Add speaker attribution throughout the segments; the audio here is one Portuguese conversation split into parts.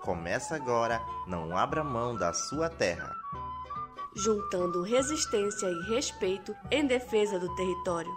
Speaker 1: Começa agora, não abra mão da sua terra.
Speaker 2: Juntando resistência e respeito em defesa do território.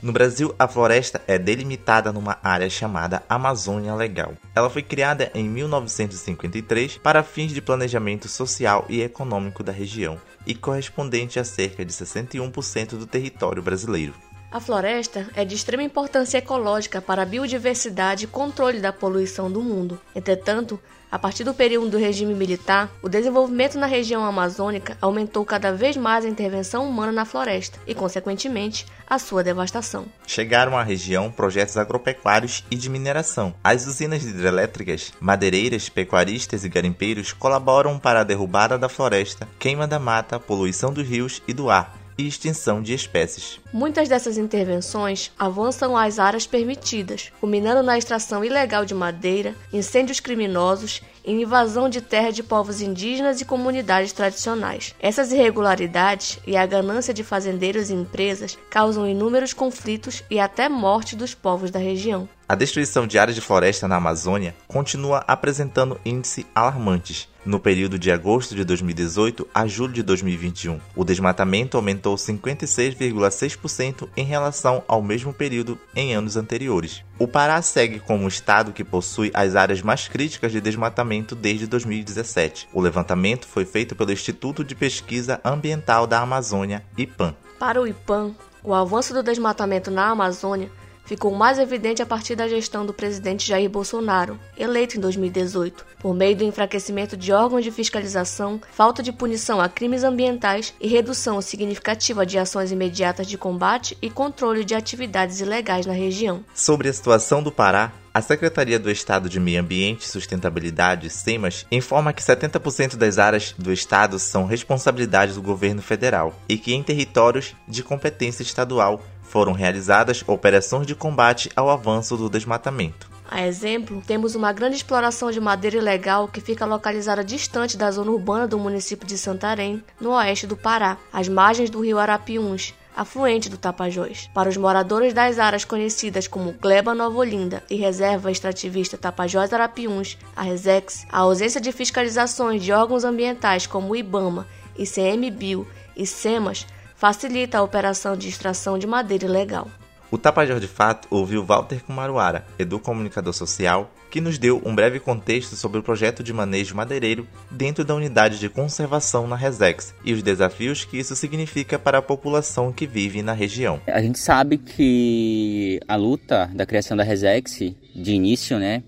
Speaker 1: No Brasil, a floresta é delimitada numa área chamada Amazônia Legal. Ela foi criada em 1953 para fins de planejamento social e econômico da região e correspondente a cerca de 61% do território brasileiro.
Speaker 2: A floresta é de extrema importância ecológica para a biodiversidade e controle da poluição do mundo. Entretanto, a partir do período do regime militar, o desenvolvimento na região amazônica aumentou cada vez mais a intervenção humana na floresta e, consequentemente, a sua devastação.
Speaker 1: Chegaram à região projetos agropecuários e de mineração. As usinas hidrelétricas, madeireiras, pecuaristas e garimpeiros colaboram para a derrubada da floresta, queima da mata, poluição dos rios e do ar, e extinção de espécies.
Speaker 2: Muitas dessas intervenções avançam às áreas permitidas, culminando na extração ilegal de madeira, incêndios criminosos e invasão de terra de povos indígenas e comunidades tradicionais. Essas irregularidades e a ganância de fazendeiros e empresas causam inúmeros conflitos e até morte dos povos da região.
Speaker 1: A destruição de áreas de floresta na Amazônia continua apresentando índices alarmantes. No período de agosto de 2018 a julho de 2021, o desmatamento aumentou 56,6% em relação ao mesmo período em anos anteriores. O Pará segue como o estado que possui as áreas mais críticas de desmatamento desde 2017. O levantamento foi feito pelo Instituto de Pesquisa Ambiental da Amazônia, IPAM.
Speaker 2: Para o IPAM, o avanço do desmatamento na Amazônia ficou mais evidente a partir da gestão do presidente Jair Bolsonaro, eleito em 2018, por meio do enfraquecimento de órgãos de fiscalização, falta de punição a crimes ambientais e redução significativa de ações imediatas de combate e controle de atividades ilegais na região.
Speaker 1: Sobre a situação do Pará, a Secretaria do Estado de Meio Ambiente e Sustentabilidade, SEMAS, informa que 70% das áreas do Estado são responsabilidade do governo federal e que em territórios de competência estadual foram realizadas operações de combate ao avanço do desmatamento.
Speaker 2: A exemplo, temos uma grande exploração de madeira ilegal que fica localizada distante da zona urbana do município de Santarém, no oeste do Pará, às margens do rio Arapiuns, afluente do Tapajós. Para os moradores das áreas conhecidas como Gleba Nova Olinda e Reserva Extrativista Tapajós Arapiuns, a Resex, a ausência de fiscalizações de órgãos ambientais como o IBAMA, ICMBio e SEMAS facilita a operação de extração de madeira ilegal.
Speaker 1: O Tapajós de Fato ouviu Walter Kumaruara, educomunicador social, que nos deu um breve contexto sobre o projeto de manejo madeireiro dentro da unidade de conservação na Resex e os desafios que isso significa para a população que vive na região.
Speaker 3: A gente sabe que a luta da criação da Resex, de início, né,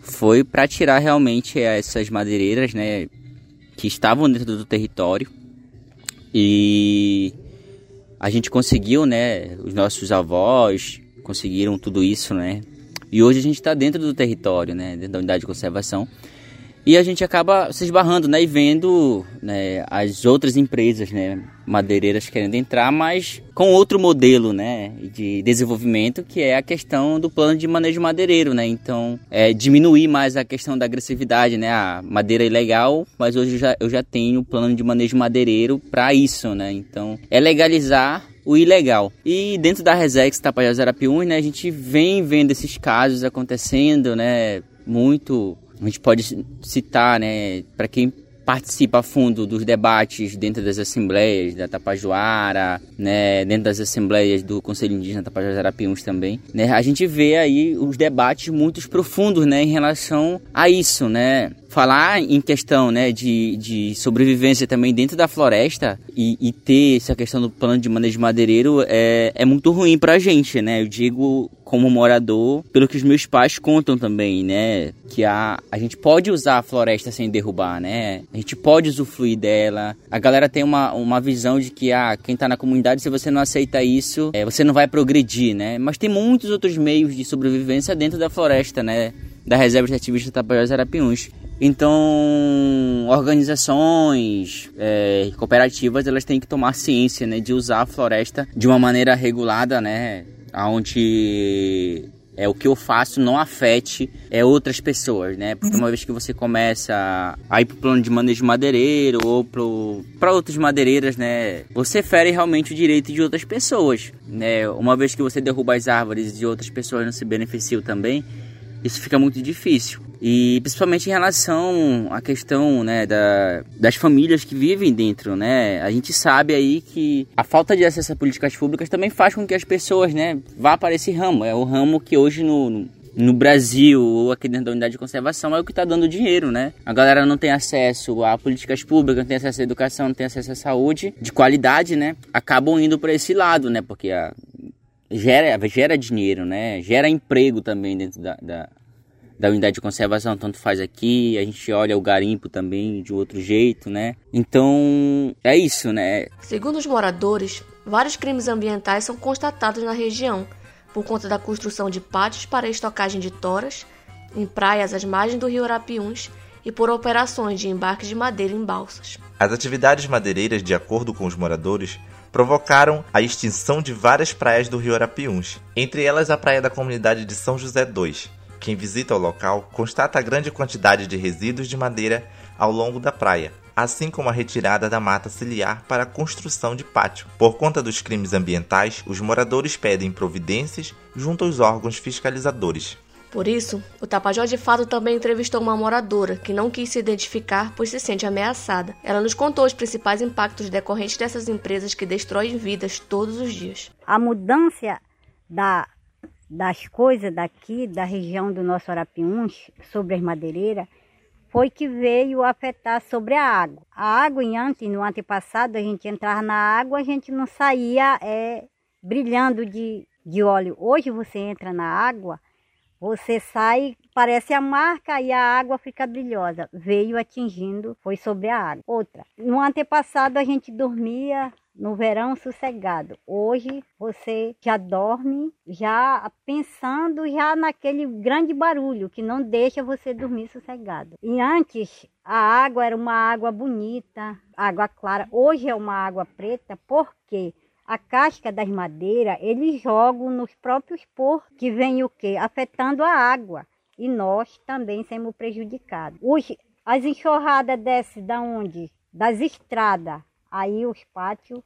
Speaker 3: foi para tirar realmente essas madeireiras, né, que estavam dentro do território e a gente conseguiu, né? Os nossos avós conseguiram tudo isso, né? E hoje a gente está dentro do território, né? Dentro da unidade de conservação. E a gente acaba se esbarrando, né? E vendo né, as outras empresas, né? Madeireiras querendo entrar, mas com outro modelo, né? De desenvolvimento, que é a questão do plano de manejo madeireiro, né? Então, é diminuir mais a questão da agressividade, né? A madeira é ilegal, mas hoje eu já, eu já tenho plano de manejo madeireiro para isso, né? Então, é legalizar o ilegal. E dentro da Resex Tapajós Arapiuns, né, a gente vem vendo esses casos acontecendo, né, muito a gente pode citar, né, para quem participa a fundo dos debates dentro das assembleias da Tapajoara, né, dentro das assembleias do Conselho Indígena Tapajós Arapiuns também, né, a gente vê aí os debates muito profundos, né, em relação a isso, né, falar em questão né, de, de sobrevivência também dentro da floresta e, e, ter essa questão do plano de manejo madeireiro é, é muito ruim pra gente, né? Eu digo como morador, pelo que os meus pais contam também, né? Que a, a gente pode usar a floresta sem derrubar, né? A gente pode usufruir dela. A galera tem uma, uma visão de que ah, quem tá na comunidade, se você não aceita isso, é, você não vai progredir, né? Mas tem muitos outros meios de sobrevivência dentro da floresta, né? Da Reserva de Ativistas Tapajós Arapiuns. Então, organizações, é, cooperativas, elas têm que tomar ciência, né, de usar a floresta de uma maneira regulada, né, onde é o que eu faço não afete é outras pessoas, né? Porque uma vez que você começa a ir pro plano de manejo madeireiro ou para outras madeireiras, né? Você fere realmente o direito de outras pessoas, né? Uma vez que você derruba as árvores e outras pessoas não se beneficiam também, isso fica muito difícil. E principalmente em relação à questão né, da, das famílias que vivem dentro, né? A gente sabe aí que a falta de acesso a políticas públicas também faz com que as pessoas né, vá para esse ramo. É o ramo que hoje no, no Brasil ou aqui dentro da unidade de conservação é o que está dando dinheiro, né? A galera não tem acesso a políticas públicas, não tem acesso à educação, não tem acesso à saúde de qualidade, né? Acabam indo para esse lado, né? Porque a, gera, gera dinheiro, né? Gera emprego também dentro da, da, da unidade de conservação, tanto faz aqui, a gente olha o garimpo também de outro jeito, né? Então, é isso, né?
Speaker 2: Segundo os moradores, vários crimes ambientais são constatados na região por conta da construção de pátios para estocagem de toras em praias às margens do rio Arapiuns e por operações de embarque de madeira em balsas.
Speaker 1: As atividades madeireiras, de acordo com os moradores, provocaram a extinção de várias praias do rio Arapiuns, entre elas a praia da comunidade de São José II. Quem visita o local constata a grande quantidade de resíduos de madeira ao longo da praia, assim como a retirada da mata ciliar para a construção de pátio. Por conta dos crimes ambientais, os moradores pedem providências junto aos órgãos fiscalizadores.
Speaker 2: Por isso, o Tapajós de Fato também entrevistou uma moradora que não quis se identificar pois se sente ameaçada. Ela nos contou os principais impactos decorrentes dessas empresas que destroem vidas todos os dias.
Speaker 4: A mudança da, das coisas daqui, da região do nosso Arapiuns, sobre as madeireiras, foi que veio afetar sobre a água. A água, em antes, no antepassado, a gente entrava na água, a gente não saía é, brilhando de, de óleo. Hoje você entra na água, você sai, parece a marca e a água fica brilhosa. Veio atingindo, foi sobre a água. Outra, no antepassado a gente dormia no verão sossegado. Hoje você já dorme já pensando já naquele grande barulho que não deixa você dormir sossegado. E antes a água era uma água bonita, água clara. Hoje é uma água preta porque a casca das madeiras, eles jogam nos próprios porcos, que vem o quê? Afetando a água. E nós também somos prejudicados. Os, as enxurradas descem da onde? Das estradas. Aí os pátios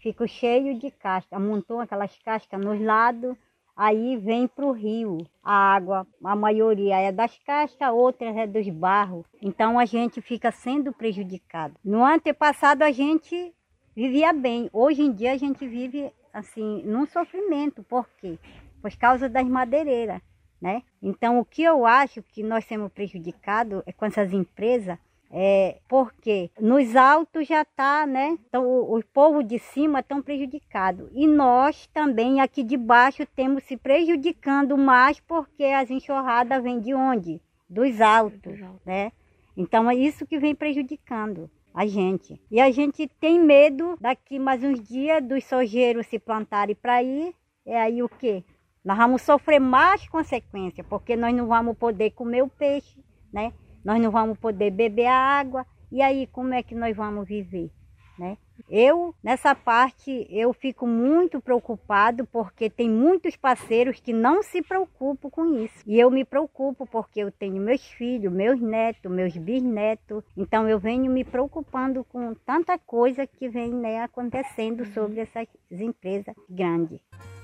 Speaker 4: ficam cheios de casca. Amontou aquelas cascas nos lados. Aí vem para o rio a água, a maioria é das cascas, outras é dos barros. Então a gente fica sendo prejudicado. No antepassado a gente vivia bem. Hoje em dia a gente vive assim num sofrimento, por quê? Por causa das madeireiras, né? Então o que eu acho que nós temos prejudicado é com essas empresas é porque nos altos já está, né? Então o, o povo de cima estão prejudicado e nós também aqui de baixo temos se prejudicando mais porque as enxurradas vêm de onde? Dos altos, né? Então é isso que vem prejudicando a gente. E a gente tem medo daqui mais uns dias dos sojeiros se plantarem para ir. É aí o quê? Nós vamos sofrer mais consequências, porque nós não vamos poder comer o peixe, né? Nós não vamos poder beber a água. E aí como é que nós vamos viver, né? Eu, nessa parte, eu fico muito preocupado porque tem muitos parceiros que não se preocupam com isso. E eu me preocupo porque eu tenho meus filhos, meus netos, meus bisnetos. Então eu venho me preocupando com tanta coisa que vem né, acontecendo sobre essas empresas grandes.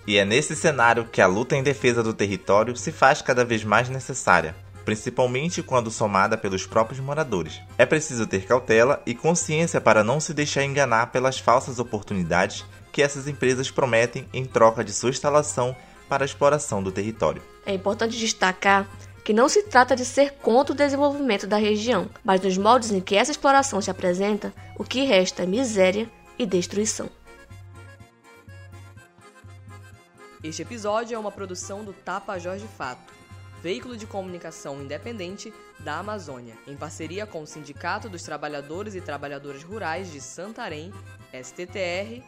Speaker 1: E é nesse cenário que a luta em defesa do território se faz cada vez mais necessária principalmente quando somada pelos próprios moradores. É preciso ter cautela e consciência para não se deixar enganar pelas falsas oportunidades que essas empresas prometem em troca de sua instalação para a exploração do território.
Speaker 2: É importante destacar que não se trata de ser contra o desenvolvimento da região, mas nos moldes em que essa exploração se apresenta, o que resta é miséria e destruição.
Speaker 5: Este episódio é uma produção do Tapajós de Fato veículo de comunicação independente da Amazônia, em parceria com o Sindicato dos Trabalhadores e Trabalhadoras Rurais de Santarém, STTR,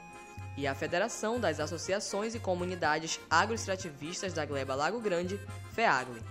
Speaker 5: e a Federação das Associações e Comunidades Agroextrativistas da Gleba Lago Grande, FEAGLE.